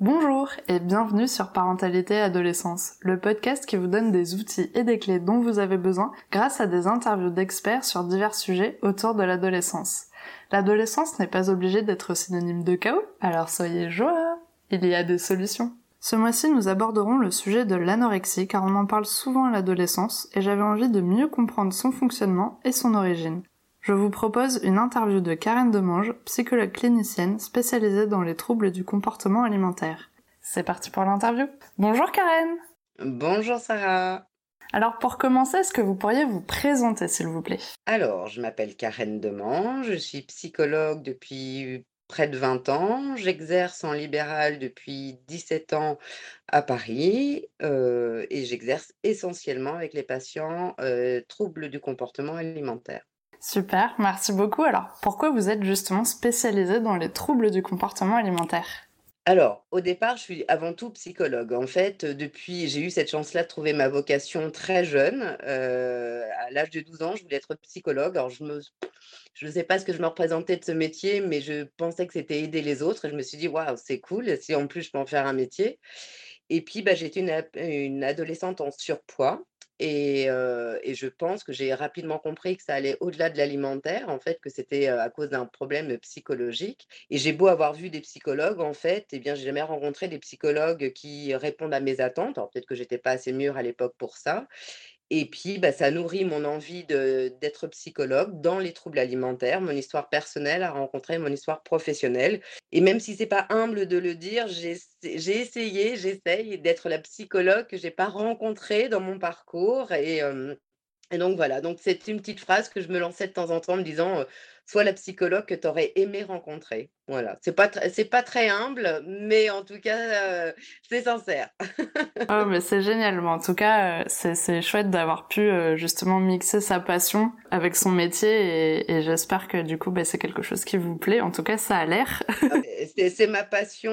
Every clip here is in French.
Bonjour et bienvenue sur Parentalité Adolescence, le podcast qui vous donne des outils et des clés dont vous avez besoin grâce à des interviews d'experts sur divers sujets autour de l'adolescence. L'adolescence n'est pas obligée d'être synonyme de chaos, alors soyez joie, il y a des solutions. Ce mois-ci, nous aborderons le sujet de l'anorexie car on en parle souvent à l'adolescence et j'avais envie de mieux comprendre son fonctionnement et son origine. Je vous propose une interview de Karen Demange, psychologue clinicienne spécialisée dans les troubles du comportement alimentaire. C'est parti pour l'interview. Bonjour Karen Bonjour Sarah alors pour commencer, est-ce que vous pourriez vous présenter s'il vous plaît? Alors, je m'appelle Karen Demange, je suis psychologue depuis près de 20 ans. J'exerce en libéral depuis 17 ans à Paris euh, et j'exerce essentiellement avec les patients euh, troubles du comportement alimentaire. Super, merci beaucoup. Alors, pourquoi vous êtes justement spécialisé dans les troubles du comportement alimentaire alors, au départ, je suis avant tout psychologue. En fait, depuis, j'ai eu cette chance-là de trouver ma vocation très jeune. Euh, à l'âge de 12 ans, je voulais être psychologue. Alors, je ne sais pas ce que je me représentais de ce métier, mais je pensais que c'était aider les autres. Et je me suis dit, waouh, c'est cool, si en plus je peux en faire un métier. Et puis, bah, j'étais une adolescente en surpoids. Et, et, je pense que j'ai rapidement compris que ça allait au-delà de l'alimentaire, en fait, que c'était à cause d'un problème psychologique. Et j'ai beau avoir vu des psychologues, en fait, eh bien, j'ai jamais rencontré des psychologues qui répondent à mes attentes. Alors peut-être que j'étais pas assez mûre à l'époque pour ça. Et puis, bah, ça nourrit mon envie d'être psychologue dans les troubles alimentaires. Mon histoire personnelle a rencontré mon histoire professionnelle. Et même si c'est pas humble de le dire, j'ai essayé, j'essaye d'être la psychologue que j'ai pas rencontrée dans mon parcours. Et, et donc voilà, donc c'est une petite phrase que je me lançais de temps en temps en me disant Sois la psychologue que tu aurais aimé rencontrer. Voilà, c'est pas c'est pas très humble, mais en tout cas euh, c'est sincère. oh mais c'est génial. Mais en tout cas, c'est chouette d'avoir pu euh, justement mixer sa passion avec son métier et, j'espère que du coup bah, c'est quelque chose qui vous plaît. En tout cas, ça a l'air. Ah, c'est ma passion.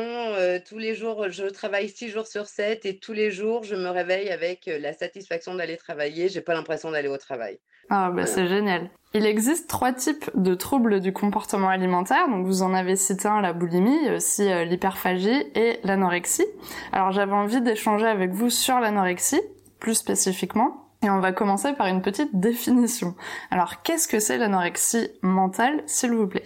tous les jours, je travaille six jours sur sept et tous les jours, je me réveille avec la satisfaction d'aller travailler. J'ai pas l'impression d'aller au travail. Ah bah c'est génial. Il existe trois types de troubles du comportement alimentaire. Donc vous en avez la boulimie, aussi euh, l'hyperphagie et l'anorexie. Alors j'avais envie d'échanger avec vous sur l'anorexie, plus spécifiquement. Et on va commencer par une petite définition. Alors qu'est-ce que c'est l'anorexie mentale, s'il vous plaît?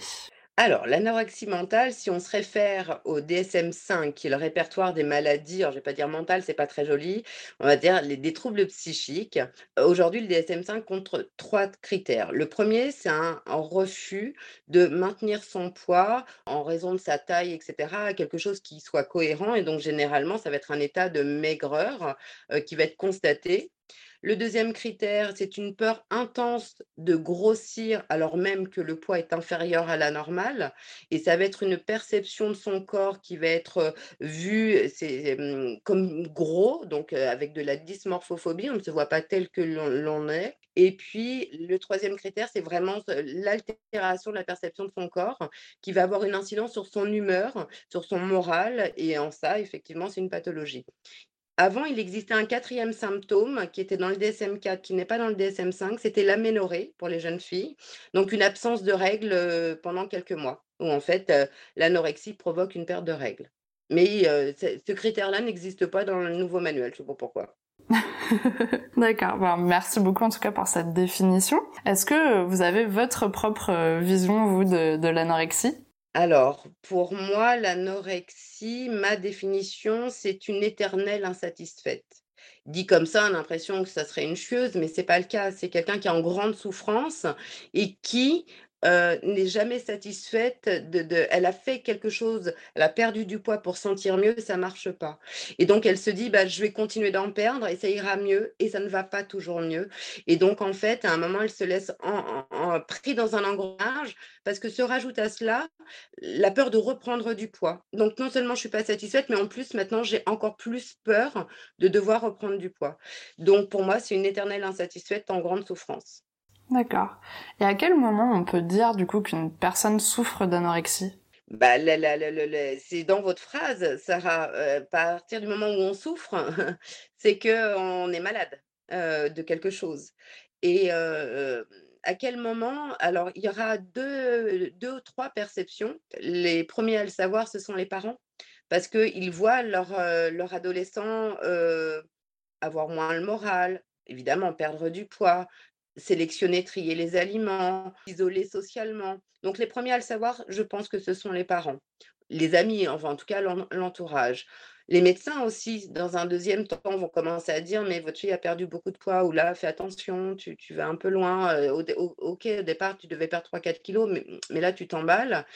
Alors, l'anorexie mentale, si on se réfère au DSM-5, qui est le répertoire des maladies, alors je vais pas dire mentales, c'est pas très joli, on va dire les, des troubles psychiques. Aujourd'hui, le DSM-5 compte trois critères. Le premier, c'est un, refus de maintenir son poids en raison de sa taille, etc., quelque chose qui soit cohérent. Et donc, généralement, ça va être un état de maigreur euh, qui va être constaté. Le deuxième critère, c'est une peur intense de grossir alors même que le poids est inférieur à la normale. Et ça va être une perception de son corps qui va être vue comme gros, donc avec de la dysmorphophobie. On ne se voit pas tel que l'on est. Et puis, le troisième critère, c'est vraiment l'altération de la perception de son corps qui va avoir une incidence sur son humeur, sur son moral. Et en ça, effectivement, c'est une pathologie. Avant, il existait un quatrième symptôme qui était dans le DSM-4, qui n'est pas dans le DSM-5, c'était l'aménorrhée pour les jeunes filles, donc une absence de règles euh, pendant quelques mois, où en fait euh, l'anorexie provoque une perte de règles. Mais euh, ce critère-là n'existe pas dans le nouveau manuel, je sais pas pourquoi. D'accord, merci beaucoup en tout cas pour cette définition. Est-ce que vous avez votre propre vision, vous, de l'anorexie? Alors, pour moi, l'anorexie, ma définition, c'est une éternelle insatisfaite. Dit comme ça, on a l'impression que ça serait une chieuse, mais c'est pas le cas. C'est quelqu'un qui est en grande souffrance et qui euh, n'est jamais satisfaite de, Elle a fait quelque chose, elle a perdu du poids pour sentir mieux, ça marche pas. Et donc elle se dit, bah, je vais continuer d'en perdre et ça ira mieux et ça ne va pas toujours mieux. Et donc en fait, à un moment, elle se laisse en, pris dans un engrenage parce que se rajoute à cela la peur de reprendre du poids. Donc non seulement je suis pas satisfaite, mais en plus maintenant j'ai encore plus peur de devoir reprendre du poids. Donc pour moi, c'est une éternelle insatisfaite en grande souffrance. D'accord. Et à quel moment on peut dire du coup qu'une personne souffre d'anorexie? Bah, c'est dans votre phrase, Sarah. Euh, à partir du moment où on souffre, c'est qu'on est malade euh, de quelque chose. Et euh, à quel moment alors il y aura deux, deux ou trois perceptions. Les premiers à le savoir, ce sont les parents, parce qu'ils voient leur, leur adolescent avoir moins le moral, évidemment perdre du poids, sélectionner, trier les aliments, isoler socialement. Donc les premiers à le savoir, je pense que ce sont les parents, les amis, enfin en tout cas l'en- l'entourage. Les médecins aussi, dans un deuxième temps, vont commencer à dire, mais votre fille a perdu beaucoup de poids, ou là, fais attention, tu, tu vas un peu loin. euh, ok, au départ, tu devais perdre trois quatre kilos, mais, mais là, tu t'emballes.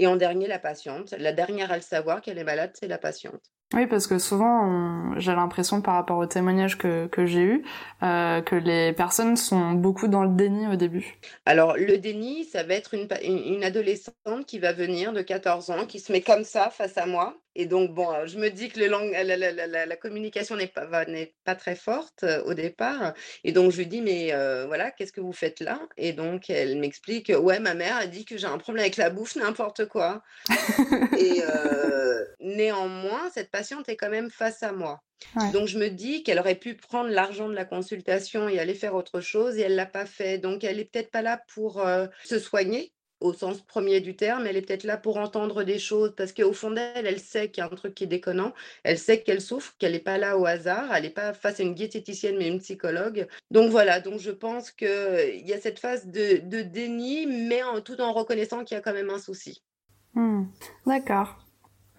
Et en dernier, la patiente. La dernière à le savoir qu'elle est malade, c'est la patiente. Oui, parce que souvent, j'ai l'impression par rapport aux témoignages que, que j'ai eus, euh, que les personnes sont beaucoup dans le déni au début. Alors, le déni, ça va être une- une adolescente qui va venir de 14 ans, qui se met comme ça face à moi. Et donc, bon, euh, je me dis que le la, la- la- la- la communication n'est pas, n'est très forte euh, au départ. Et donc, je lui dis, mais euh, voilà, qu'est-ce que vous faites là? Et donc, elle m'explique, ouais, ma mère a dit que j'ai un problème avec la bouffe, n'importe quoi. Et euh, néanmoins, cette patiente est quand même face à moi. Ouais. Donc, je me dis qu'elle aurait pu prendre l'argent de la consultation et aller faire autre chose, et elle l'a pas fait. Donc, elle est peut-être pas là pour se soigner au sens premier du terme, elle est peut-être là pour entendre des choses, parce qu'au fond d'elle, elle sait qu'il y a un truc qui est déconnant, elle sait qu'elle souffre, qu'elle n'est pas là au hasard, elle n'est pas face à une diététicienne, mais une psychologue. Donc voilà, donc je pense qu'il y a cette phase de, de déni, mais en, tout en reconnaissant qu'il y a quand même un souci. Hmm, D'accord.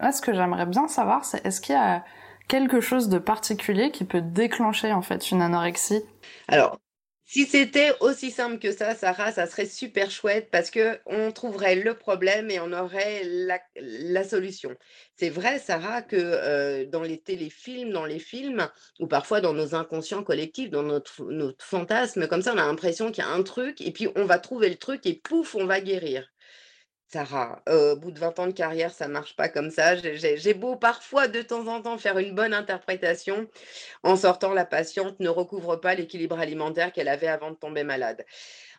Là, ce que j'aimerais bien savoir, c'est est-ce qu'il y a quelque chose de particulier qui peut déclencher en fait une anorexie? Alors, si c'était aussi simple que ça, Sarah, ça serait super chouette parce que on trouverait le problème et on aurait la, solution. C'est vrai, Sarah, que euh, dans les téléfilms, dans les films, ou parfois dans nos inconscients collectifs, dans notre, notre fantasme, comme ça, on a l'impression qu'il y a un truc et puis on va trouver le truc et pouf, on va guérir. Sarah, au bout de 20 ans de carrière, ça marche pas comme ça. J'ai beau parfois de temps en temps faire une bonne interprétation. En sortant, la patiente ne recouvre pas l'équilibre alimentaire qu'elle avait avant de tomber malade.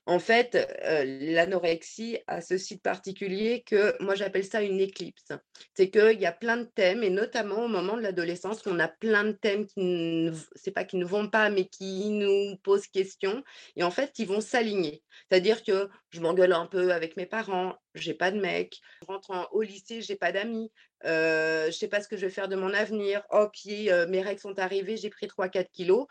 En fait, euh, l'anorexie a ce site particulier que moi j'appelle ça une éclipse. C'est qu'il y a plein de thèmes, et notamment au moment de l'adolescence, on a plein de thèmes qui ne, c'est pas qui ne vont pas, mais qui nous posent question, et en fait, qui vont s'aligner. C'est-à-dire que je m'engueule un peu avec mes parents, j'ai pas de mec, je rentre en- au lycée, j'ai pas d'amis, euh, je sais pas ce que je vais faire de mon avenir, oh, euh, mes règles sont arrivées, j'ai pris 3-4 kilos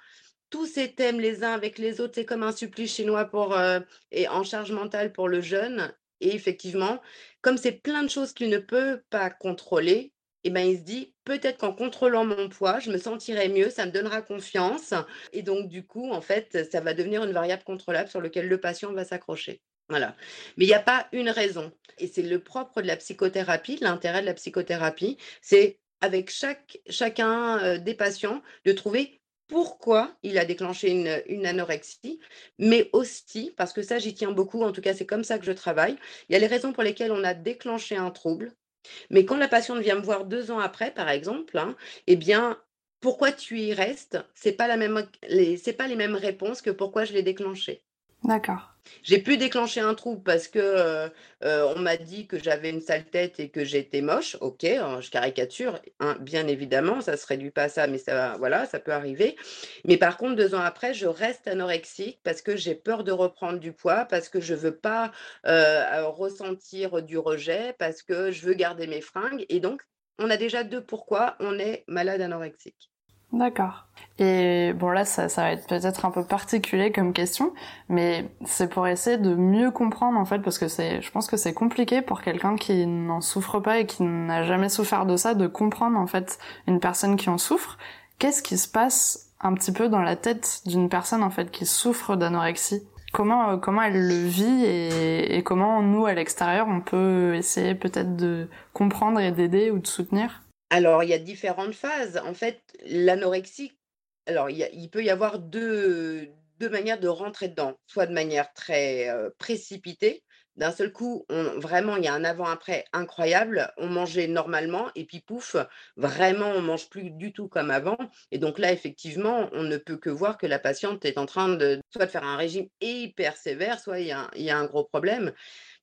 tous ces thèmes les uns avec les autres, c'est comme un supplice chinois pour, euh, et en charge mentale pour le jeune. Et effectivement, comme c'est plein de choses qu'il ne peut pas contrôler, eh ben, il se dit peut-être qu'en contrôlant mon poids, je me sentirai mieux, ça me donnera confiance. Et donc, du coup, en fait, ça va devenir une variable contrôlable sur laquelle le patient va s'accrocher. Voilà. Mais il n'y a pas une raison. Et c'est le propre de la psychothérapie, l'intérêt de la psychothérapie, c'est avec chaque, chacun euh, des patients de trouver pourquoi il a déclenché une, anorexie, mais aussi, parce que ça j'y tiens beaucoup, en tout cas c'est comme ça que je travaille, il y a les raisons pour lesquelles on a déclenché un trouble, mais quand la patiente vient me voir deux ans après, par exemple, hein, eh bien, pourquoi tu y restes, c'est pas la même, pas les mêmes réponses que pourquoi je l'ai déclenché. D'accord. J'ai pu déclencher un trouble parce que euh, euh, on m'a dit que j'avais une sale tête et que j'étais moche. Ok, hein, je caricature, hein, bien évidemment, ça se réduit pas à ça, mais ça, voilà, ça peut arriver. Mais par contre, deux ans après, je reste anorexique parce que j'ai peur de reprendre du poids, parce que je veux pas euh, ressentir du rejet, parce que je veux garder mes fringues. Et donc, on a déjà deux pourquoi on est malade anorexique. D'accord. Et bon là, ça, ça va être peut-être un peu particulier comme question, mais c'est pour essayer de mieux comprendre en fait, parce que c'est, je pense que c'est compliqué pour quelqu'un qui n'en souffre pas et qui n'a jamais souffert de ça, de comprendre en fait une personne qui en souffre. Qu'est-ce qui se passe un petit peu dans la tête d'une personne en fait qui souffre d'anorexie? Comment euh, comment elle le vit et, et comment nous à l'extérieur on peut essayer peut-être de comprendre et d'aider ou de soutenir? Alors, il y a différentes phases. En fait, l'anorexie, alors il, peut y avoir deux, manières de rentrer dedans. Soit de manière très précipitée. D'un seul coup, vraiment, il y a un avant-après incroyable. On mangeait normalement et puis pouf, vraiment, on mange plus du tout comme avant. Et donc là, effectivement, on ne peut que voir que la patiente est en train de soit de faire un régime hyper sévère, soit il y a un gros problème.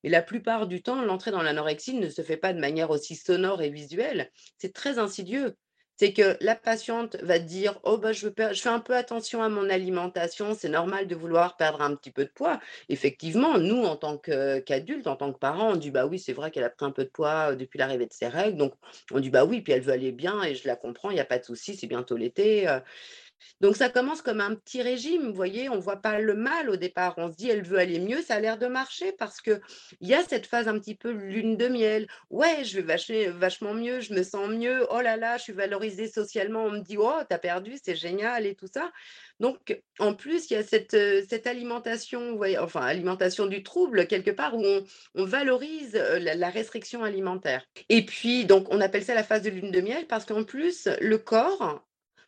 Mais la plupart du temps, l'entrée dans l'anorexie ne se fait pas de manière aussi sonore et visuelle. C'est très insidieux. c'est que la patiente va dire: «Oh bah, je fais un peu attention à mon alimentation, c'est normal de vouloir perdre un petit peu de poids». Effectivement, nous, en tant qu'adultes, en tant que parents, on dit: «Bah oui, c'est vrai qu'elle a pris un peu de poids, heu, depuis l'arrivée de ses règles», donc on dit: «Bah oui, puis elle veut aller bien et je la comprends, il y a pas de souci, c'est bientôt l'été», heu donc ça commence comme un petit régime, vous voyez? On voit pas le mal au départ. On se dit: «Elle veut aller mieux», ça a l'air de marcher parce qu'il y a cette phase un petit peu lune de miel. «Ouais, je vais vachement mieux, je me sens mieux. Oh là là, je suis valorisée socialement, on me dit: "Oh, tu as perdu, c'est génial" et tout ça». Donc en plus, il y a cette, heu, cette alimentation? Enfin, alimentation du trouble quelque part où on valorise, heu, la la restriction alimentaire et puis donc on appelle ça la phase de lune de miel parce qu'en plus, le corps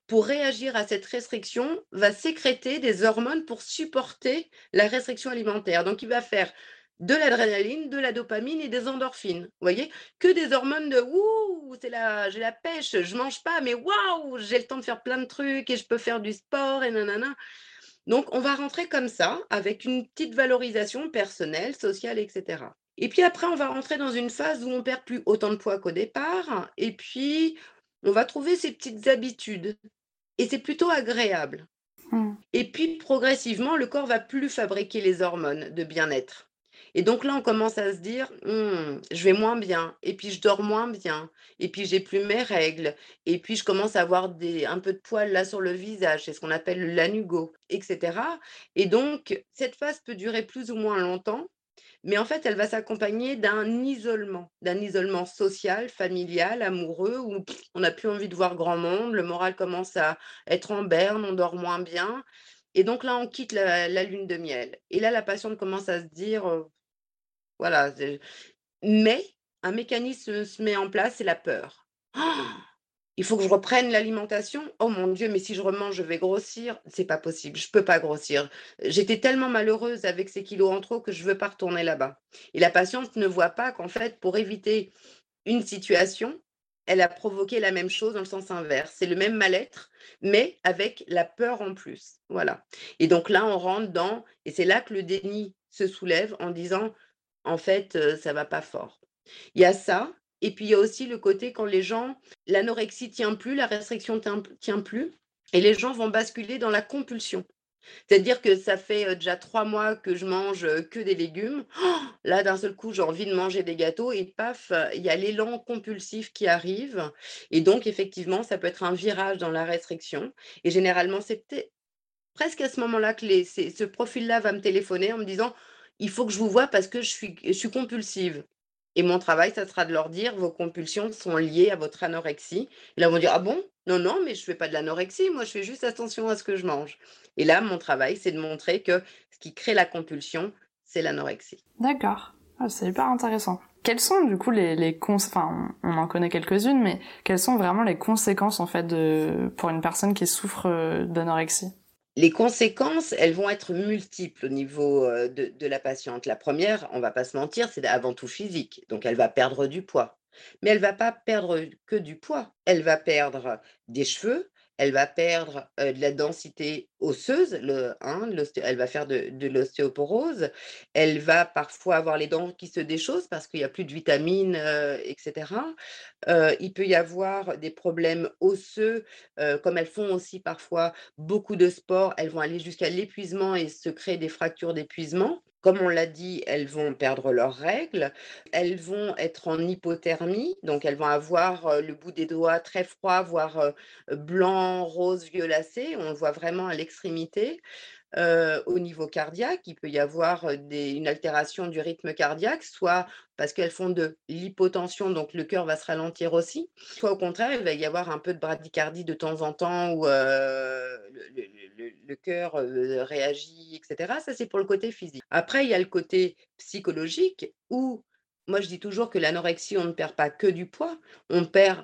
pour réagir à cette restriction, va sécréter des hormones pour supporter la restriction alimentaire. Donc il va faire de l'adrénaline, de la dopamine et des endorphines. Vous voyez? Que des hormones de: «Ouh, c'est la j'ai la pêche, je mange pas, mais waouh, j'ai le temps de faire plein de trucs et je peux faire du sport et nanana». Donc on va rentrer comme ça, avec une petite valorisation personnelle, sociale et cetera. Et puis après, on va rentrer dans une phase où on perd plus autant de poids qu'au départ et puis on va trouver ces petites habitudes et c'est plutôt agréable. Mmh. Et puis progressivement, le corps va plus fabriquer les hormones de bien-être. Et donc là, on commence à se dire: «Mmh, je vais moins bien et puis je dors moins bien et puis j'ai plus mes règles et puis je commence à avoir des un peu de poils là sur le visage», c'est ce qu'on appelle le lanugo et cetera. Et donc cette phase peut durer plus ou moins longtemps mais en fait, elle va s'accompagner d'un isolement, d'un isolement social, familial, amoureux, où on n'a plus envie de voir grand monde, le moral commence à être en berne, on dort moins bien. Et donc là, on quitte la, lune de miel. Et là, la patiente commence à se dire, euh, voilà, mais un mécanisme se met en place, c'est la peur. Il faut que je reprenne l'alimentation? Oh mon Dieu, mais si je remange, je vais grossir. C'est pas possible, je peux pas grossir. J'étais tellement malheureuse avec ces kilos en trop que je veux pas retourner là-bas. Et la patiente ne voit pas qu'en fait, pour éviter une situation, elle a provoqué la même chose dans le sens inverse. C'est le même mal-être, mais avec la peur en plus. Voilà. Et donc là, on rentre dans, et c'est là que le déni se soulève en disant, en fait, euh, ça va pas fort. Il y a ça et puis il y a aussi le côté quand les gens l'anorexie tient plus, la restriction tient tient plus et les gens vont basculer dans la compulsion. C'est-à-dire que ça fait, heu, déjà 3 mois que je mange, heu, que des légumes. Oh, Là, d'un seul coup, j'ai envie de manger des gâteaux et paf, il y a l'élan compulsif qui arrive et donc effectivement, ça peut être un virage dans la restriction et généralement, c'est presque à ce moment-là que ce profil-là va me téléphoner en me disant: «Il faut que je vous voie parce que je suis compulsive». Et mon travail, ça sera de leur dire: «Vos compulsions sont liées à votre anorexie». Et là, ils vont dire: «Ah bon? Non, non, mais je fais pas de l'anorexie, moi, je fais juste attention à ce que je mange». Et là, mon travail, c'est de montrer que ce qui crée la compulsion, c'est l'anorexie. D'accord. Ah, c'est hyper intéressant. Quelles sont du coup les, les cons... Enfin, on en connaît quelques-unes, mais quelles sont vraiment les conséquences en fait pour une personne qui souffre euh, d'anorexie? Les conséquences, elles vont être multiples au niveau, heu, de la patiente. La première, on va pas se mentir, c'est avant tout physique, donc elle va perdre du poids. Mais elle va pas perdre que du poids, elle va perdre des cheveux, elle va perdre, de la densité osseuse, le hein, elle va faire de l'ostéoporose, elle va parfois avoir les dents qui se déchaussent parce qu'il y a plus de vitamines, heu et cetera. Heu, il peut y avoir des problèmes osseux, comme elles font aussi parfois beaucoup de sport, elles vont aller jusqu'à l'épuisement et se créer des fractures d'épuisement. Comme on l'a dit, elles vont perdre leurs règles, elles vont être en hypothermie, donc elles vont avoir, le bout des doigts très froid, voire, blanc, rose, violacé. On le voit vraiment à l'extrémité. Au niveau cardiaque, il peut y avoir, une altération du rythme cardiaque, soit parce qu'elles font de l'hypotension, donc le cœur va se ralentir aussi, soit au contraire, il va y avoir un peu de bradycardie de temps en temps où, le cœur, réagit et cetera. Ça, c'est pour le côté physique. Après, il y a le côté psychologique où moi, je dis toujours que l'anorexie, on ne perd pas que du poids, on perd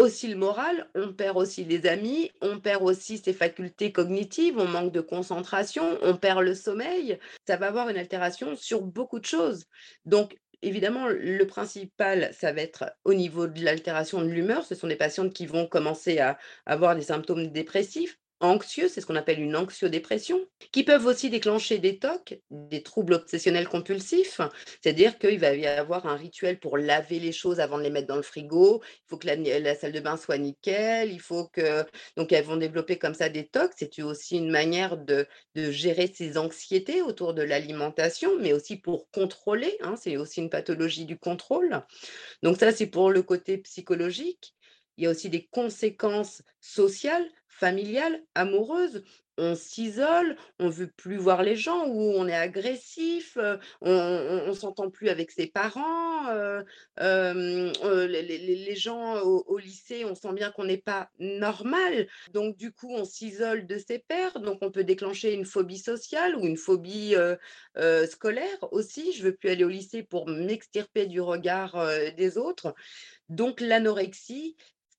aussi le moral, on perd aussi les amis, on perd aussi ses facultés cognitives, on manque de concentration, on perd le sommeil. Ça va avoir une altération sur beaucoup de choses. Donc, évidemment, le principal, ça va être au niveau de l'altération de l'humeur. Ce sont des patientes qui vont commencer à avoir des symptômes dépressifs. Anxieux, c'est ce qu'on appelle une anxiodépression, qui peuvent aussi déclencher des TOC, des troubles obsessionnels compulsifs, c'est-à-dire qu'il va y avoir un rituel pour laver les choses avant de les mettre dans le frigo, il faut que la, salle de bain soit nickel, il faut que... Donc elles vont développer comme ça des TOC, c'est aussi une manière de, gérer ses anxiétés autour de l'alimentation, mais aussi pour contrôler, hein, c'est aussi une pathologie du contrôle. Donc ça, c'est pour le côté psychologique. Il y a aussi des conséquences sociales, familiales, amoureuses. On s'isole, on veut plus voir les gens, ou on est agressif, on ne s'entend plus avec ses parents. les, gens au, lycée, on sent bien qu'on n'est pas normal. Donc, du coup, on s'isole de ses pairs. Donc, on peut déclencher une phobie sociale ou une phobie scolaire aussi. Je veux plus aller au lycée pour m'extirper du regard des autres. Donc, l'anorexie,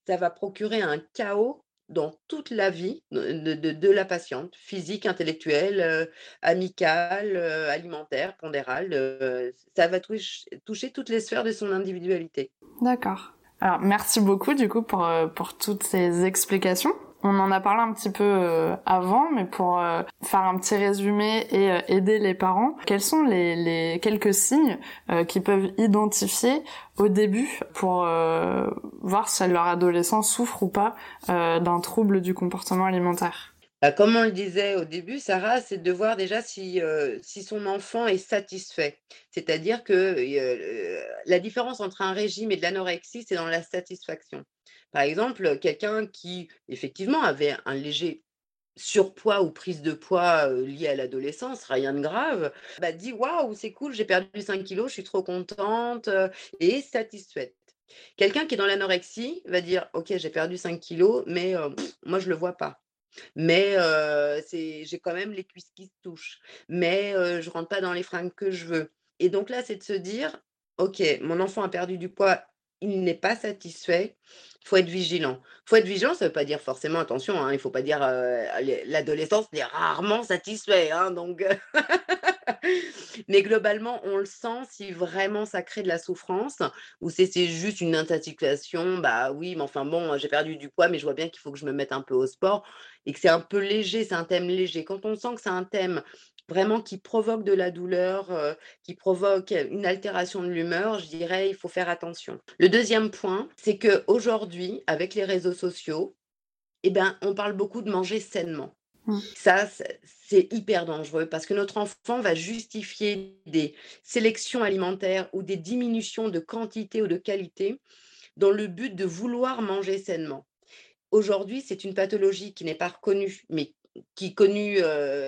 ça va procurer un chaos dans toute la vie de, la patiente, physique, intellectuelle, euh, amicale, euh, alimentaire, pondérale. Euh, ça va toucher, toutes les sphères de son individualité. D'accord. Alors, merci beaucoup du coup pour, pour toutes ces explications. On en a parlé un petit peu euh, avant, mais pour euh, faire un petit résumé et euh, aider les parents, quels sont les, les quelques signes qu'ils peuvent identifier au début pour voir si leur adolescent souffre ou pas d'un trouble du comportement alimentaire? Bah, comme on le disait au début, Sarah, c'est de voir déjà si, si son enfant est satisfait. C'est-à-dire que la différence entre un régime et de l'anorexie, c'est dans la satisfaction. Par exemple, quelqu'un qui, effectivement, avait un léger surpoids ou prise de poids liée à l'adolescence, rien de grave, bah, dit Waouh, c'est cool, j'ai perdu 5 kilos, je suis trop contente et satisfaite. Quelqu'un qui est dans l'anorexie va dire Ok, j'ai perdu 5 kilos, mais moi, je ne le vois pas. Mais j'ai quand même les cuisses qui se touchent. Mais je ne rentre pas dans les fringues que je veux. Et donc là, c'est de se dire Ok, mon enfant a perdu du poids, il n'est pas satisfait, il faut être vigilant. Il faut être vigilant, ça ne veut pas dire forcément, attention, hein, il ne faut pas dire l'adolescence est rarement satisfait. Hein, donc Mais globalement, on le sent si vraiment ça crée de la souffrance ou si c'est juste une insatisfaction, bah oui, mais enfin bon, j'ai perdu du poids, mais je vois bien qu'il faut que je me mette un peu au sport et que c'est un peu léger, c'est un thème léger. Quand on sent que c'est un thème vraiment qui provoque de la douleur, qui provoque une altération de l'humeur, je dirais il faut faire attention. Le deuxième point, c'est que aujourd'hui, avec les réseaux sociaux, eh ben, on parle beaucoup de manger sainement. Mmh. Ça, c'est hyper dangereux parce que notre enfant va justifier des sélections alimentaires ou des diminutions de quantité ou de qualité dans le but de vouloir manger sainement. Aujourd'hui, c'est une pathologie qui n'est pas reconnue, mais qui est connu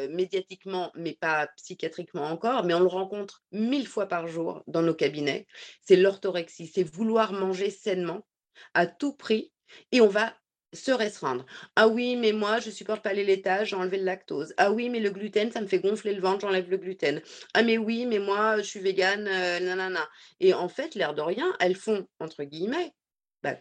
médiatiquement, mais pas psychiatriquement encore, mais on le rencontre mille fois par jour dans nos cabinets. C'est l'orthorexie, c'est vouloir manger sainement à tout prix et on va se restreindre. Ah oui, mais moi, je supporte pas les laitages, j'ai enlevé le lactose. Ah oui, mais le gluten, ça me fait gonfler le ventre, j'enlève le gluten. Ah mais oui, mais moi, je suis végane, nanana. Et en fait, l'air de rien, elles font, entre guillemets, bah,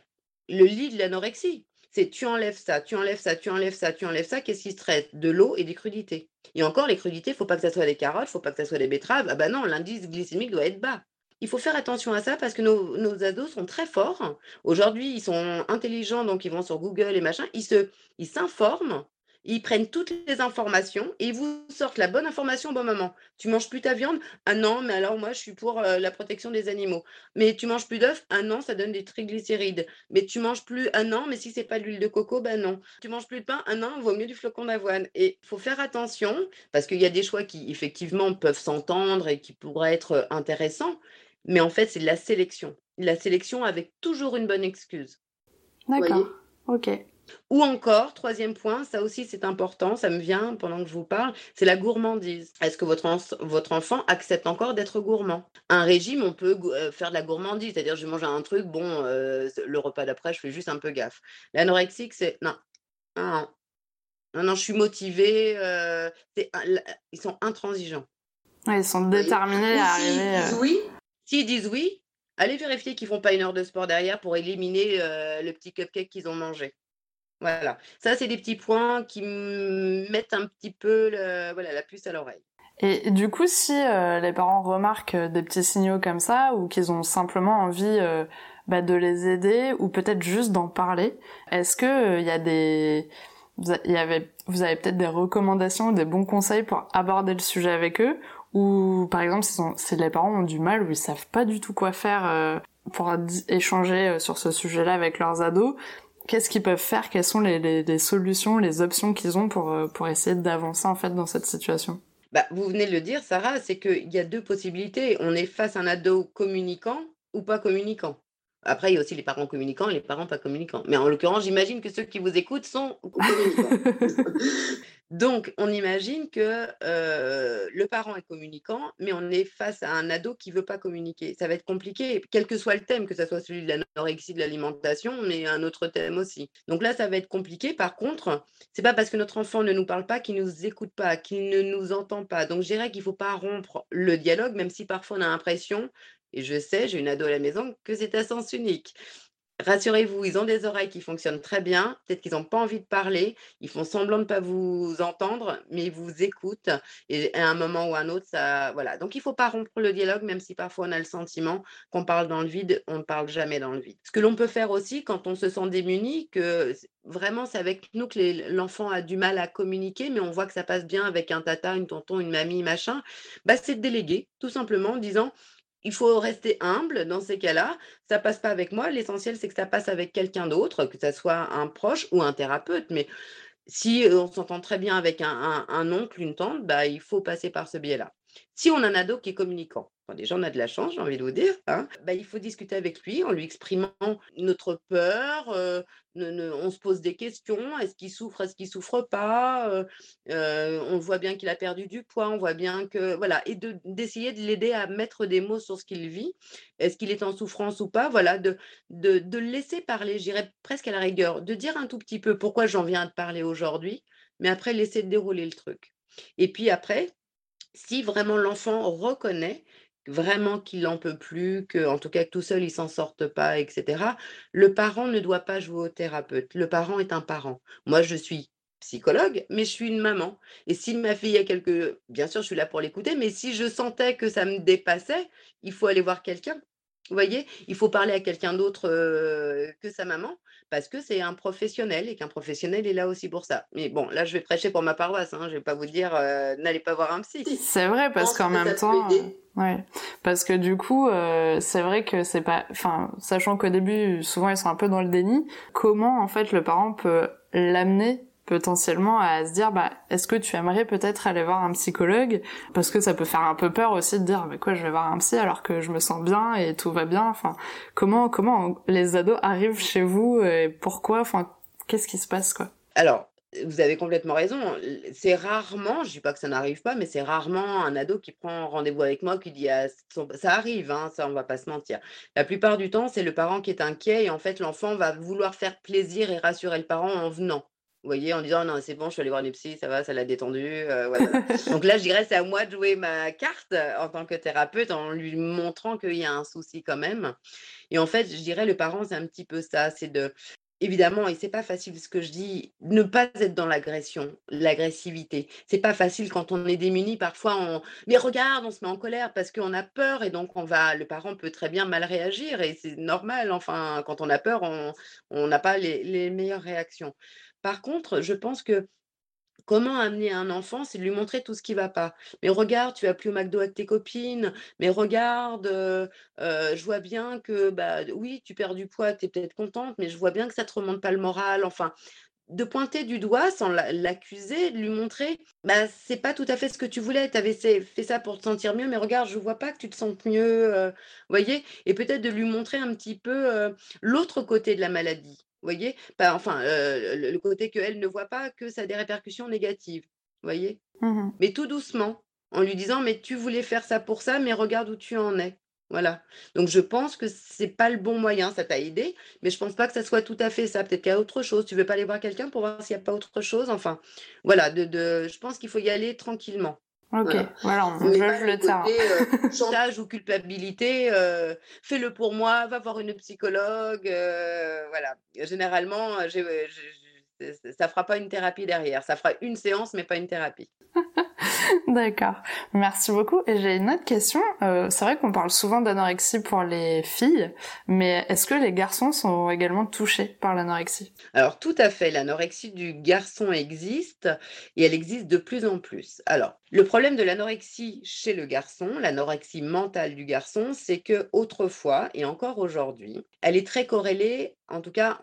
le lit de l'anorexie c'est tu enlèves ça, tu enlèves ça, tu enlèves ça, tu enlèves ça, qu'est-ce qui se traite De l'eau et des crudités? Et encore, les crudités, il ne faut pas que ça soit des carottes, il ne faut pas que ça soit des betteraves. Ah ben non, l'indice glycémique doit être bas. Il faut faire attention à ça parce que nos, ados sont très forts. Aujourd'hui, ils sont intelligents, donc ils vont sur Google et machin. Ils s'informent ils prennent toutes les informations et ils vous sortent la bonne information au bon moment. Tu manges plus ta viande? Ah non, mais alors moi je suis pour la protection des animaux. Mais tu manges plus d'œufs? Ah non, ça donne des triglycérides. Mais tu manges plus? Ah non, mais si c'est pas de l'huile de coco, ben non. Tu manges plus de pain? Ah non, il vaut mieux du flocon d'avoine. Et il faut faire attention parce qu'il y a des choix qui effectivement peuvent s'entendre et qui pourraient être intéressants. Mais en fait, c'est de la sélection. La sélection avec toujours une bonne excuse. D'accord. Ok. Ou encore, troisième point, ça aussi c'est important, ça me vient pendant que je vous parle, c'est la gourmandise. Est-ce que votre, votre enfant accepte encore d'être gourmand? Un régime, on peut euh, faire de la gourmandise, c'est-à-dire je mange un truc, bon, euh, le repas d'après, je fais juste un peu gaffe. L'anorexique, c'est non, non, non, non, je suis motivée, euh, ils sont intransigeants. ils sont déterminés à arriver. Disent oui, s'ils disent oui, allez vérifier qu'ils font pas une heure de sport derrière pour éliminer le petit cupcake qu'ils ont mangé. Voilà, ça c'est des petits points qui mettent un petit peu la puce à l'oreille. Et du coup, si euh, les parents remarquent euh, des petits signaux comme ça, ou qu'ils ont simplement envie euh, bah, de les aider, ou peut-être juste d'en parler, est-ce il y a des, vous, avez, peut-être des recommandations, des bons conseils pour aborder le sujet avec eux? Ou par exemple si, les parents ont du mal ou ils savent pas du tout quoi faire pour échanger sur ce sujet-là avec leurs ados, qu'est-ce qu'ils peuvent faire Quelles sont les, solutions, les options qu'ils ont pour, euh, pour essayer d'avancer en fait dans cette situation bah, vous venez de le dire, Sarah, c'est qu'il y a deux possibilités. On est face à un ado communicant ou pas communicant. Après, il y a aussi les parents communicants et les parents pas communicants. Mais en l'occurrence, j'imagine que ceux qui vous écoutent sont communicants. Donc, on imagine que le parent est communicant, mais on est face à un ado qui ne veut pas communiquer. Ça va être compliqué, quel que soit le thème, que ce soit celui de l'anorexie, de l'alimentation, mais un autre thème aussi. Donc là, ça va être compliqué. Par contre, c'est pas parce que notre enfant ne nous parle pas qu'il ne nous écoute pas, qu'il ne nous entend pas. Donc, je dirais qu'il ne faut pas rompre le dialogue, même si parfois on a l'impression, et je sais, j'ai une ado à la maison, que c'est à sens unique. Rassurez-vous, ils ont des oreilles qui fonctionnent très bien. Peut-être qu'ils n'ont pas envie de parler. Ils font semblant de ne pas vous entendre, mais ils vous écoutent. Et à un moment ou à un autre, ça, voilà. Donc, il ne faut pas rompre le dialogue, même si parfois on a le sentiment qu'on parle dans le vide. On ne parle jamais dans le vide. Ce que l'on peut faire aussi quand on se sent démuni, que vraiment c'est avec nous que l'enfant a du mal à communiquer, mais on voit que ça passe bien avec un tata, une tonton, une mamie, machin, bah, c'est de déléguer, tout simplement, en disant il faut rester humble dans ces cas-là. Ça passe pas avec moi. L'essentiel, c'est que ça passe avec quelqu'un d'autre, que ce soit un proche ou un thérapeute. Mais si on s'entend très bien avec un, un, oncle, une tante, bah, il faut passer par ce biais-là. Si on a un ado qui est communicant, déjà on a de la chance, j'ai envie de vous dire, hein, bah, il faut discuter avec lui en lui exprimant notre peur, euh, on se pose des questions, est-ce qu'il souffre, est-ce qu'il souffre pas, euh, euh, on voit bien qu'il a perdu du poids, on voit bien que, voilà, et d'essayer de, l'aider à mettre des mots sur ce qu'il vit, est-ce qu'il est en souffrance ou pas, voilà, de, de, de laisser parler, j'irais presque à la rigueur, de dire un tout petit peu pourquoi j'en viens à te parler aujourd'hui, mais après laisser dérouler le truc. Et puis après, si vraiment l'enfant reconnaît vraiment qu'il n'en peut plus, que en tout cas tout seul il s'en sorte pas, etc. Le parent ne doit pas jouer au thérapeute. Le parent est un parent. Moi, je suis psychologue, mais je suis une maman. Et si ma fille a quelque, bien sûr, je suis là pour l'écouter, mais si je sentais que ça me dépassait, il faut aller voir quelqu'un. Vous voyez, il faut parler à quelqu'un d'autre que sa maman parce que c'est un professionnel et qu'un professionnel est là aussi pour ça. Mais bon, là, je vais prêcher pour ma paroisse. Hein, je ne vais pas vous dire n'allez pas voir un psy. C'est vrai parce qu'en même temps, ouais, parce que du coup, c'est vrai que c'est pas, enfin, sachant qu'au début, souvent ils sont un peu dans le déni. Comment en fait le parent peut l'amener potentiellement à se dire bah est-ce que tu aimerais peut-être aller voir un psychologue? Parce que ça peut faire un peu peur aussi de dire mais quoi je vais voir un psy alors que je me sens bien et tout va bien enfin comment comment les ados arrivent chez vous et pourquoi? Enfin qu'est-ce qui se passe quoi? Alors vous avez complètement raison. C'est rarement, je dis pas que ça n'arrive pas, mais c'est rarement un ado qui prend rendez-vous avec moi qui dit ah, ça arrive, hein, ça on va pas se mentir. La plupart du temps, c'est le parent qui est inquiet et en fait l'enfant va vouloir faire plaisir et rassurer le parent en venant. Vous voyez, en disant non, c'est bon, je suis allée voir une psy, ça va, ça l'a détendu. Euh, Donc là, je dirais, c'est à moi de jouer ma carte en tant que thérapeute en lui montrant qu'il y a un souci quand même. Et en fait, je dirais, le parent, c'est un petit peu ça, c'est de. Évidemment, et c'est pas facile ce que je dis, ne pas être dans l'agression, l'agressivité. C'est pas facile quand on est démuni. Parfois, on. Mais regarde, on se met en colère parce qu'on a peur et donc on va. Le parent peut très bien mal réagir et c'est normal. Enfin, quand on a peur, on n'a pas les, les meilleures réactions. Par contre, je pense que comment amener un enfant, c'est de lui montrer tout ce qui va pas. Mais regarde, tu vas plus au McDo avec tes copines. Mais regarde, je vois bien que, bah, oui, tu perds du poids, tu es peut-être contente, mais je vois bien que ça te remonte pas le moral. Enfin, de pointer du doigt sans l'accuser, de lui montrer, bah, c'est pas tout à fait ce que tu voulais. Tu avais fait ça pour te sentir mieux, mais regarde, je vois pas que tu te sentes mieux. Vous voyez Et peut-être de lui montrer un petit peu l'autre côté de la maladie voyez? Bah, Enfin, le, côté qu'elle ne voit pas que ça a des répercussions négatives. Vous voyez? Mmh Mais tout doucement, en lui disant, mais tu voulais faire ça pour ça, mais regarde où tu en es. Voilà. Donc je pense que c'est pas le bon moyen, ça t'a aidé, mais je pense pas que ça soit tout à fait ça. Peut-être qu'il y a autre chose. Tu veux pas aller voir quelqu'un pour voir s'il n'y a pas autre chose? Enfin, voilà. De, de, je pense qu'il faut y aller tranquillement. Ok, voilà, on juge le temps. Euh, chantage ou culpabilité, euh, fais-le pour moi, va voir une psychologue. Euh, voilà. Généralement, ça fera pas une thérapie derrière. Ça fera une séance, mais pas une thérapie. D'accord. Merci beaucoup. Et j'ai une autre question. Euh, c'est vrai qu'on parle souvent d'anorexie pour les filles, mais est-ce que les garçons sont également touchés par l'anorexie? Alors tout à fait. L'anorexie du garçon existe et elle existe de plus en plus. Alors le problème de l'anorexie chez le garçon, l'anorexie mentale du garçon, c'est que autrefois et encore aujourd'hui, elle est très corrélée, en tout cas,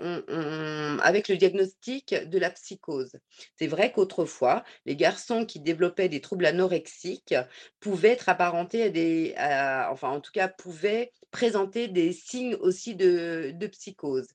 avec le diagnostic de la psychose. C'est vrai qu'autrefois, les garçons qui développaient des troubles anorexiques pouvaient être apparentés à des, enfin, en tout cas, pouvaient présenter des signes aussi de, de psychose.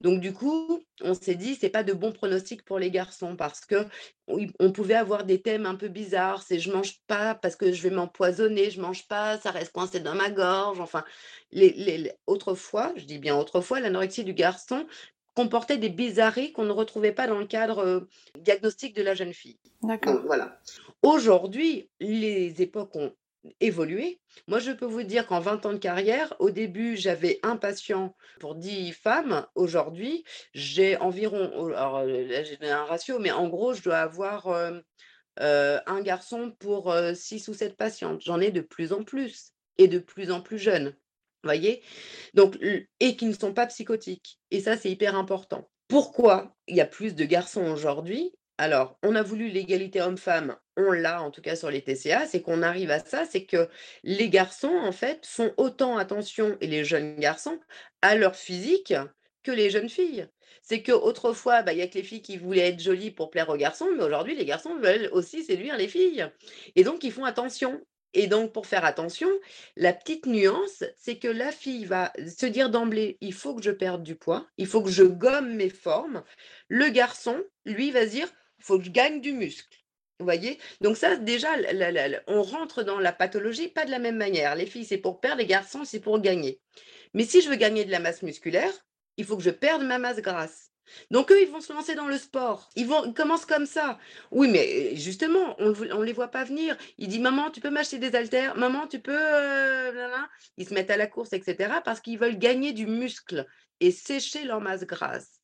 Donc du coup, on s'est dit c'est pas de bons pronostics pour les garçons parce que on pouvait avoir des thèmes un peu bizarres, c'est je mange pas parce que je vais m'empoisonner, je mange pas, ça reste coincé dans ma gorge. Enfin, les, autrefois, je dis bien autrefois, l'anorexie du garçon comportait des bizarreries qu'on ne retrouvait pas dans le cadre diagnostique de la jeune fille. D'accord. Voilà. Aujourd'hui, les époques ont évolué. Moi, je peux vous dire qu'en 20 ans de carrière, au début, j'avais un patient pour 10 femmes. Aujourd'hui, j'ai environ, oh, alors là, j'ai un ratio, mais en gros, je dois avoir un garçon pour 6 ou 7 patientes. J'en ai de plus en plus et de plus en plus jeunes. voyez? Donc, et qui ne sont pas psychotiques. Et ça, c'est hyper important. Pourquoi il y a plus de garçons aujourd'hui? Alors, on a voulu l'égalité homme-femme, on l'a en tout cas sur les TCA, c'est qu'on arrive à ça, c'est que les garçons, en fait, font autant attention, et les jeunes garçons, à leur physique que les jeunes filles. C'est qu'autrefois, bah, il y a que les filles qui voulaient être jolies pour plaire aux garçons, mais aujourd'hui, les garçons veulent aussi séduire les filles. Et donc, ils font attention. Et donc, pour faire attention, la petite nuance, c'est que la fille va se dire d'emblée, il faut que je perde du poids, il faut que je gomme mes formes. Le garçon, lui, va se dire, il faut que je gagne du muscle. Vous voyez? Donc ça, déjà, on rentre dans la pathologie pas de la même manière. Les filles, c'est pour perdre, les garçons, c'est pour gagner. Mais si je veux gagner de la masse musculaire, il faut que je perde ma masse grasse. Donc eux, ils vont se lancer dans le sport. Ils, vont, commencent comme ça. Oui, mais justement, on ne les voit pas venir. Ils disent, maman, tu peux m'acheter des haltères? Maman, tu peux... Euh, ils se mettent à la course, etc. parce qu'ils veulent gagner du muscle et sécher leur masse grasse.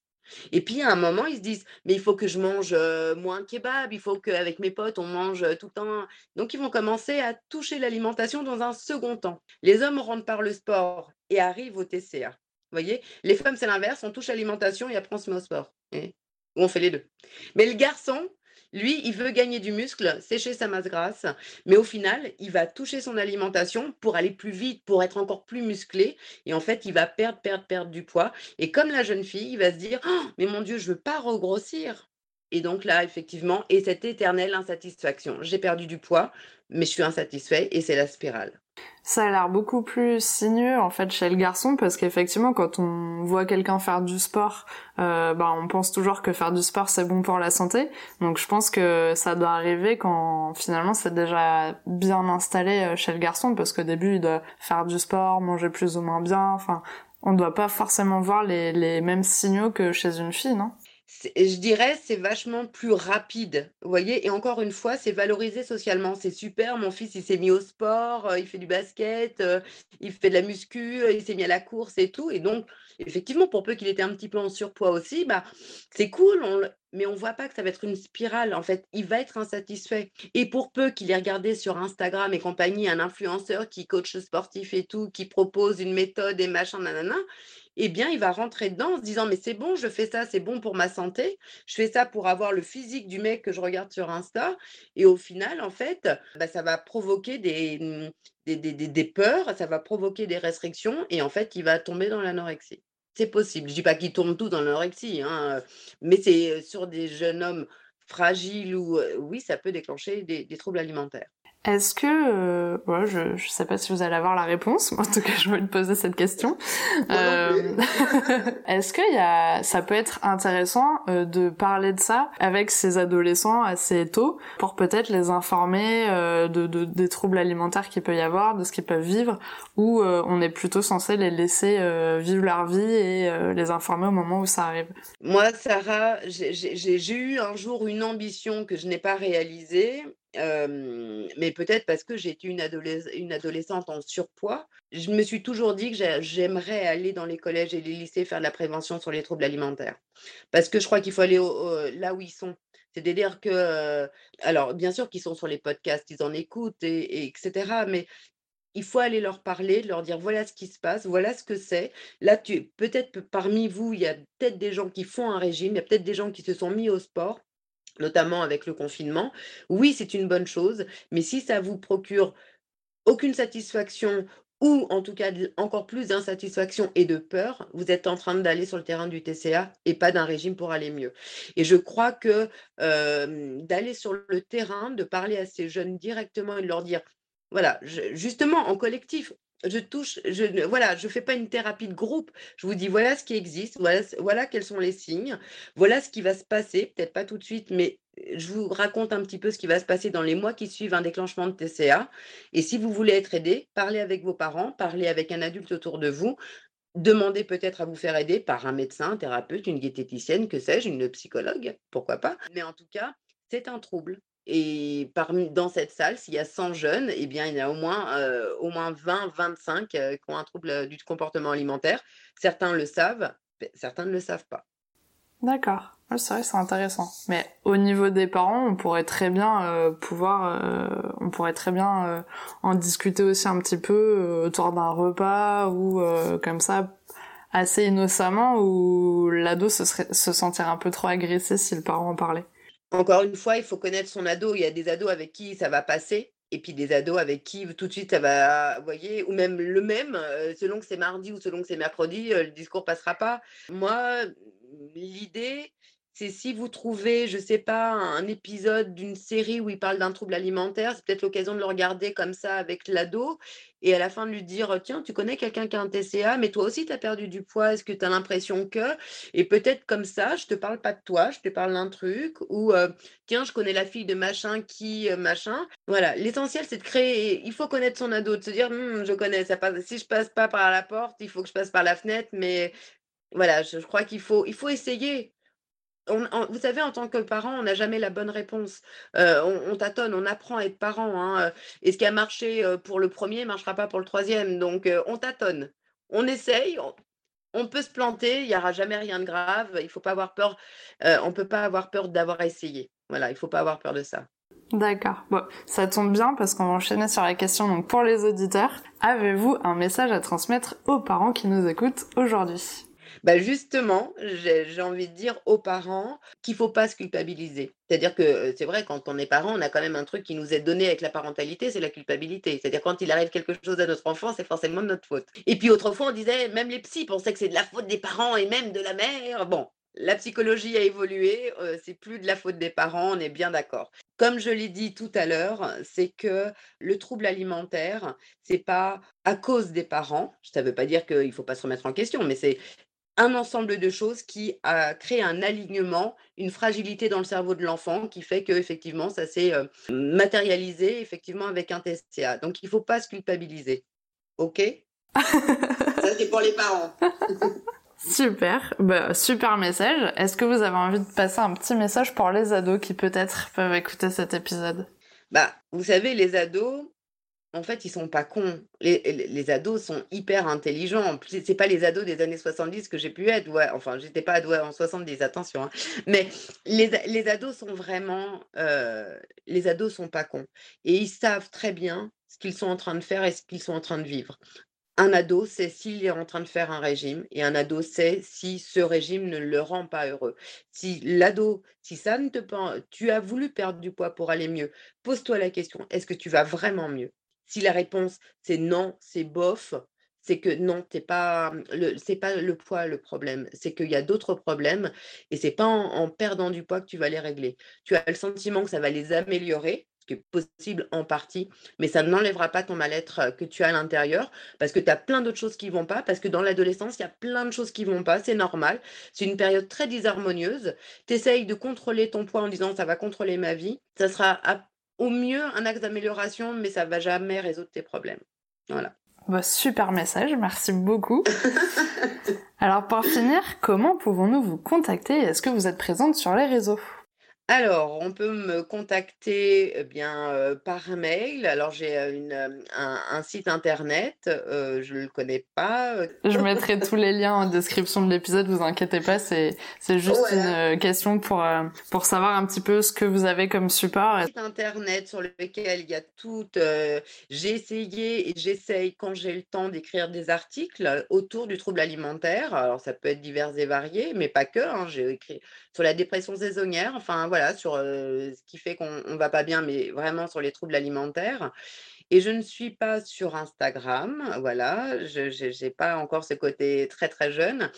Et puis à un moment, ils se disent, mais il faut que je mange moins kebab, il faut qu'avec mes potes, on mange tout le temps. Donc ils vont commencer à toucher l'alimentation dans un second temps. Les hommes rentrent par le sport et arrivent au TCA. Vous voyez? Les femmes, c'est l'inverse, on touche l'alimentation et après on se met au sport. Ou on fait les deux. Mais le garçon, lui, il veut gagner du muscle, sécher sa masse grasse, mais au final, il va toucher son alimentation pour aller plus vite, pour être encore plus musclé. Et en fait, il va perdre, perdre, perdre du poids. Et comme la jeune fille, il va se dire «Oh, Mais mon Dieu, je veux pas regrossir. Et donc là, effectivement, et cette éternelle insatisfaction. J'ai perdu du poids, mais je suis insatisfait et c'est la spirale. Ça a l'air beaucoup plus sinueux en fait chez le garçon parce qu'effectivement quand on voit quelqu'un faire du sport, euh, bah on pense toujours que faire du sport c'est bon pour la santé. Donc je pense que ça doit arriver quand finalement c'est déjà bien installé euh, chez le garçon parce qu'au début il doit faire du sport, manger plus ou moins bien. Enfin, on ne doit pas forcément voir les, les mêmes signaux que chez une fille, non? Je dirais, c'est vachement plus rapide, vous voyez? Et encore une fois, c'est valorisé socialement. C'est super, mon fils, il s'est mis au sport, euh, il fait du basket, euh, il fait de la muscu, euh, il s'est mis à la course et tout. Et donc, effectivement, pour peu qu'il était un petit peu en surpoids aussi, bah, c'est cool, mais on voit pas que ça va être une spirale. En fait, il va être insatisfait. Et pour peu qu'il ait regardé sur Instagram et compagnie un influenceur qui coach sportif et tout, qui propose une méthode et machin, nanana, eh bien, il va rentrer dedans en se disant, mais c'est bon, je fais ça, c'est bon pour ma santé, je fais ça pour avoir le physique du mec que je regarde sur Insta. Et au final, en fait, bah, ça va provoquer mmh, des, des, des, peurs, ça va provoquer des restrictions, et en fait, il va tomber dans l'anorexie. C'est possible. Je dis pas qu'il tombe tout dans l'anorexie, hein, mais c'est sur des jeunes hommes fragiles ou oui, ça peut déclencher des troubles alimentaires. Est-ce que, euh, je ne sais pas si vous allez avoir la réponse, en tout cas je vais te poser cette question. Euh, Est-ce que y a, ça peut être intéressant euh, de parler de ça avec ces adolescents assez tôt pour peut-être les informer euh, de, de, des troubles alimentaires qu'il peut y avoir, de ce qu'ils peuvent vivre, ou euh, on est plutôt censé les laisser vivre leur vie et les informer au moment où ça arrive? Moi, Sarah, j'ai eu un jour une ambition que je n'ai pas réalisée mais peut-être parce que j'étais une, une adolescente en surpoids, je me suis toujours dit que j'aimerais aller dans les collèges et les lycées faire de la prévention sur les troubles alimentaires. Parce que je crois qu'il faut aller là où ils sont. C'est-à-dire que, alors bien sûr qu'ils sont sur les podcasts, ils en écoutent et, etc. Mais il faut aller leur parler, leur dire voilà ce qui se passe, voilà ce que c'est. Là, peut-être parmi vous, il y a peut-être des gens qui font un régime, il y a peut-être des gens qui se sont mis au sport notamment avec le confinement. Oui, c'est une bonne chose, mais si ça vous procure aucune satisfaction ou en tout cas encore plus d'insatisfaction et de peur, vous êtes en train d'aller sur le terrain du TCA et pas d'un régime pour aller mieux. Et je crois que d'aller sur le terrain, de parler à ces jeunes directement et de leur dire, voilà, justement en collectif, je touche, voilà, je fais pas une thérapie de groupe. Je vous dis voilà ce qui existe, voilà, quels sont les signes, voilà ce qui va se passer, peut-être pas tout de suite, mais je vous raconte un petit peu ce qui va se passer dans les mois qui suivent un déclenchement de TCA. Et si vous voulez être aidé, parlez avec vos parents, parlez avec un adulte autour de vous. Demandez peut-être à vous faire aider par un médecin, un thérapeute, une diététicienne, que sais-je, une psychologue, pourquoi pas. Mais en tout cas, c'est un trouble. Et parmi, dans cette salle, s'il y a 100 jeunes, eh bien, il y a au moins, au moins 20, 25 qui ont un trouble du comportement alimentaire. Certains le savent, certains ne le savent pas. D'accord. c'est vrai, c'est intéressant. Mais au niveau des parents, on pourrait très bien pouvoir, on pourrait très bien en discuter aussi un petit peu autour d'un repas ou comme ça, assez innocemment, où l'ado se, serait, se sentirait un peu trop agressé si le parent en parlait. Encore une fois, il faut connaître son ado. Il y a des ados avec qui ça va passer, et puis des ados avec qui tout de suite ça va, vous voyez, ou même le même, selon que c'est mardi ou selon que c'est mercredi, le discours passera pas. Moi, l'idée, c'est si vous trouvez, je sais pas, un épisode d'une série où il parle d'un trouble alimentaire, c'est peut-être l'occasion de le regarder comme ça avec l'ado et à la fin de lui dire tiens, tu connais quelqu'un qui a un TCA, mais toi aussi tu as perdu du poids, est-ce que tu as l'impression que? Et peut-être comme ça, je te parle pas de toi, je te parle d'un truc ou tiens, je connais la fille de machin qui machin. Voilà, l'essentiel c'est de créer il faut connaître son ado, de se dire «Mmh, je connais ça passe si je passe pas par la porte, il faut que je passe par la fenêtre mais voilà, je, je crois qu'il faut il faut essayer vous savez, en tant que parent, on n'a jamais la bonne réponse. on, tâtonne, on apprend à être parent. Hein, et ce qui a marché pour le premier ne marchera pas pour le troisième. Donc, on tâtonne. On essaye. On, peut se planter. Il n'y aura jamais rien de grave. Il ne faut pas avoir peur. on ne peut pas avoir peur d'avoir essayé. Voilà, il ne faut pas avoir peur de ça. D'accord. Bon, ça tombe bien parce qu'on va enchaîner sur la question. Donc, pour les auditeurs, avez-vous un message à transmettre aux parents qui nous écoutent aujourd'hui? Bah justement, j'ai envie de dire aux parents qu'il ne faut pas se culpabiliser. C'est-à-dire que c'est vrai, quand on est parent, on a quand même un truc qui nous est donné avec la parentalité, c'est la culpabilité. C'est-à-dire quand il arrive quelque chose à notre enfant, c'est forcément de notre faute. Et puis autrefois, on disait, même les psys pensaient que c'est de la faute des parents et même de la mère. Bon, la psychologie a évolué, c'est plus de la faute des parents, on est bien d'accord. Comme je l'ai dit tout à l'heure, c'est que le trouble alimentaire, c'est pas à cause des parents. Ça ne veut pas dire qu'il ne faut pas se remettre en question, mais c'est un ensemble de choses qui a créé un alignement, une fragilité dans le cerveau de l'enfant qui fait que effectivement ça s'est matérialisé effectivement avec un TCA. Donc il ne faut pas se culpabiliser. OK? Ça c'est pour les parents. Super, bah, super message. Est-ce que vous avez envie de passer un petit message pour les ados qui peut-être peuvent écouter cet épisode? Bah, vous savez, les ados, en fait, ils sont pas cons. Les, ados sont hyper intelligents. C'est pas les ados des années 70 que j'ai pu être. Ouais, enfin, j'étais pas ado en 70, attention. Hein. Mais les, ados sont vraiment. Euh, les ados sont pas cons. Et ils savent très bien ce qu'ils sont en train de faire et ce qu'ils sont en train de vivre. Un ado sait s'il est en train de faire un régime et un ado sait si ce régime ne le rend pas heureux. Si l'ado, si ça ne te tu as voulu perdre du poids pour aller mieux, pose-toi la question, est-ce que tu vas vraiment mieux? Si la réponse c'est non, c'est bof, c'est que non, t'es pas le c'est pas le poids le problème, c'est qu'il y a d'autres problèmes et c'est pas en, perdant du poids que tu vas les régler. Tu as le sentiment que ça va les améliorer, ce qui est possible en partie, mais ça n'enlèvera pas ton mal-être que tu as à l'intérieur parce que tu as plein d'autres choses qui vont pas, parce que dans l'adolescence, il y a plein de choses qui vont pas, c'est normal. C'est une période très disharmonieuse. Tu essayes de contrôler ton poids en disant ça va contrôler ma vie. Ça sera au mieux un axe d'amélioration, mais ça va jamais résoudre tes problèmes. Voilà. Bah, super message, merci beaucoup. Alors pour finir, comment pouvons-nous vous contacter? Est-ce que vous êtes présente sur les réseaux? Alors, on peut me contacter, eh bien, heu, par mail. Alors j'ai, une, hem, un un site internet, je le connais pas, Je mettrai tous les liens en description de l'épisode, vous inquiétez pas, c'est c'est juste Voilà. une, question pour, pour savoir un petit peu ce que vous avez comme support. Site internet sur lequel il y a tout, j'ai essayé et j'essaye quand j'ai le temps d'écrire des articles autour du trouble alimentaire. Alors ça peut être divers et variés, mais pas que, hein. J'ai écrit sur la dépression saisonnière, enfin voilà, sur, heu, ce qui fait qu'on on va pas bien, mais vraiment sur les troubles alimentaires et je ne suis pas sur Instagram, voilà, je j'ai pas encore ce côté très, très jeune.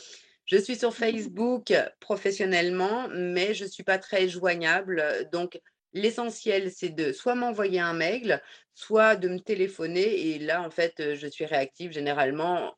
Je suis sur Facebook professionnellement, mais je suis pas très joignable, donc l'essentiel, c'est de soit m'envoyer un mail, soit de me téléphoner et là, en fait, je suis réactive généralement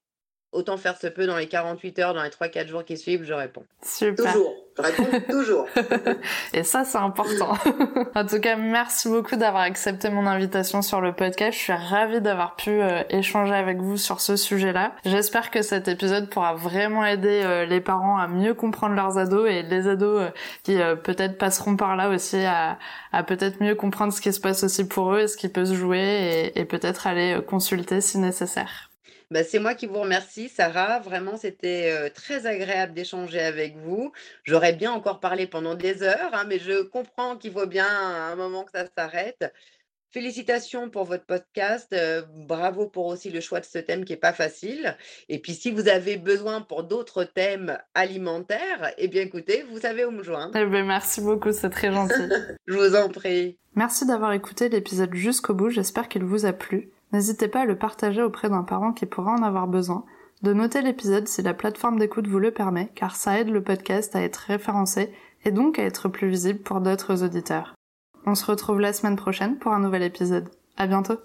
Autant faire se peut dans les 48 heures, dans les 3-4 jours qui suivent, je réponds. Super. Toujours, je réponds toujours. Et ça, c'est important. en tout cas, merci beaucoup d'avoir accepté mon invitation sur le podcast. Je suis ravie d'avoir pu euh, échanger avec vous sur ce sujet-là. J'espère que cet épisode pourra vraiment aider euh, les parents à mieux comprendre leurs ados et les ados euh, qui peut-être passeront par là aussi à, peut-être mieux comprendre ce qui se passe aussi pour eux et ce qui peut se jouer et peut-être aller consulter si nécessaire. Bah, c'est moi qui vous remercie, Sarah. Vraiment, c'était, très agréable d'échanger avec vous. J'aurais bien encore parlé pendant des heures, hein, mais je comprends qu'il faut bien à un moment que ça s'arrête. Félicitations pour votre podcast, bravo pour aussi le choix de ce thème qui est pas facile et puis si vous avez besoin pour d'autres thèmes alimentaires, eh bien écoutez, vous savez où me joindre. Eh beh, merci beaucoup, c'est très gentil. Je vous en prie. Merci d'avoir écouté l'épisode jusqu'au bout, j'espère qu'il vous a plu. N'hésitez pas à le partager auprès d'un parent qui pourra en avoir besoin, de noter l'épisode si la plateforme d'écoute vous le permet, car ça aide le podcast à être référencé et donc à être plus visible pour d'autres auditeurs. On se retrouve la semaine prochaine pour un nouvel épisode. À bientôt!